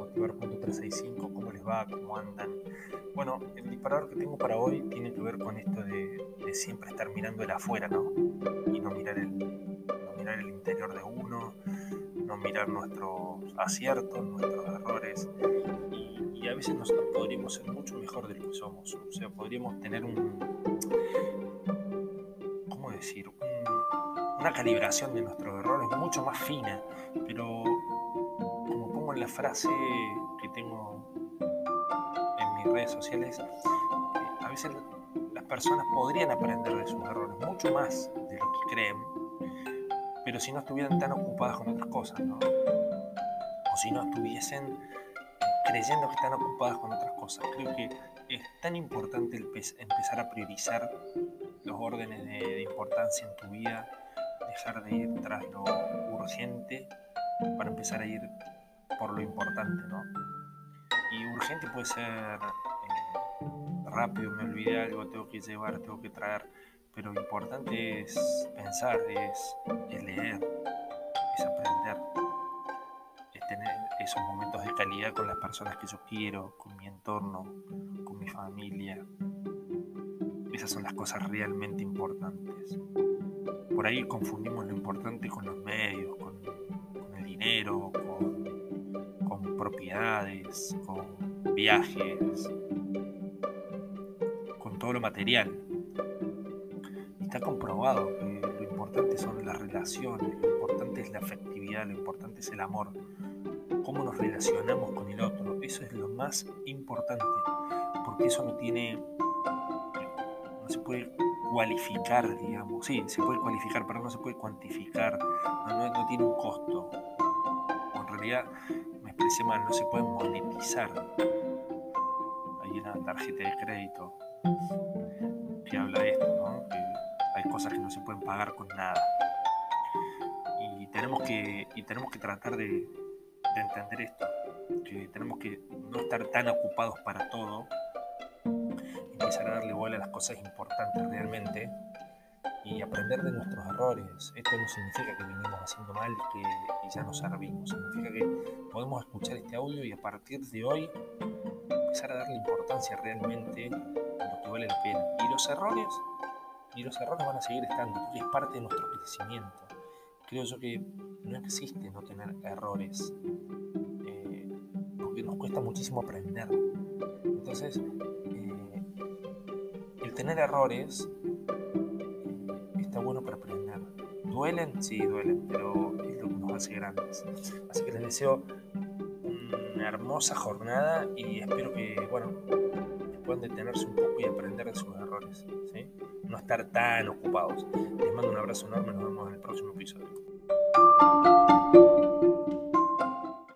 Motivar.365. ¿Cómo les va? ¿Cómo andan? Bueno, el disparador que tengo para hoy tiene que ver con esto de, siempre estar mirando el afuera, ¿no? Y no mirar el, mirar el interior de uno, no mirar nuestros aciertos, nuestros errores. Y, a veces nosotros podríamos ser mucho mejor de lo que somos. O sea, podríamos tener un. ¿Cómo decir? una calibración de nuestros errores mucho más fina, pero la frase que tengo en mis redes sociales, a veces las personas podrían aprender de sus errores mucho más de lo que creen, pero si no estuvieran tan ocupadas con otras cosas, ¿no? O si no estuviesen creyendo que están ocupadas con otras cosas. Creo que es tan importante empezar a priorizar los órdenes de importancia en tu vida, dejar de ir tras lo urgente para empezar a ir por lo importante, ¿no? Y urgente puede ser eh, rápido, me olvidé algo, tengo que llevar, tengo que traer, pero importante es pensar, es, leer, es aprender, es tener esos momentos de calidad con las personas que yo quiero, con mi entorno, con mi familia. Esas son las cosas realmente importantes. Por ahí confundimos lo importante con los medios, con, con el dinero, con viajes, con todo lo material. Está comprobado que lo importante son las relaciones, lo importante es la afectividad, lo importante es el amor, cómo nos relacionamos con el otro. Eso es lo más importante, porque eso no tiene, no se puede cualificar, digamos. Sí, se puede cualificar, pero no se puede cuantificar, no, no tiene un costo. En realidad no se puede monetizar. Hay una tarjeta de crédito que habla de esto, que hay cosas que no se pueden pagar con nada. Y tenemos que, y tenemos que tratar de, de entender esto, que tenemos que no estar tan ocupados para todo, empezar a darle bola a las cosas importantes realmente y aprender de nuestros errores. Esto no significa que vinimos haciendo mal que, y ya nos servimos. Significa que podemos escuchar este audio y a partir de hoy empezar a darle importancia realmente a lo que vale la pena. Y los errores, y los errores van a seguir estando, porque es parte de nuestro crecimiento. Creo yo que no existe no tener errores, eh, porque nos cuesta muchísimo aprender. Entonces, eh, el tener errores ¿Duelen? Sí, duelen, pero es lo que nos hace grandes. Así que les deseo una hermosa jornada y espero que, bueno, puedan detenerse un poco y aprender de sus errores. ¿sí? No estar tan ocupados. Les mando un abrazo enorme, nos vemos en el próximo episodio.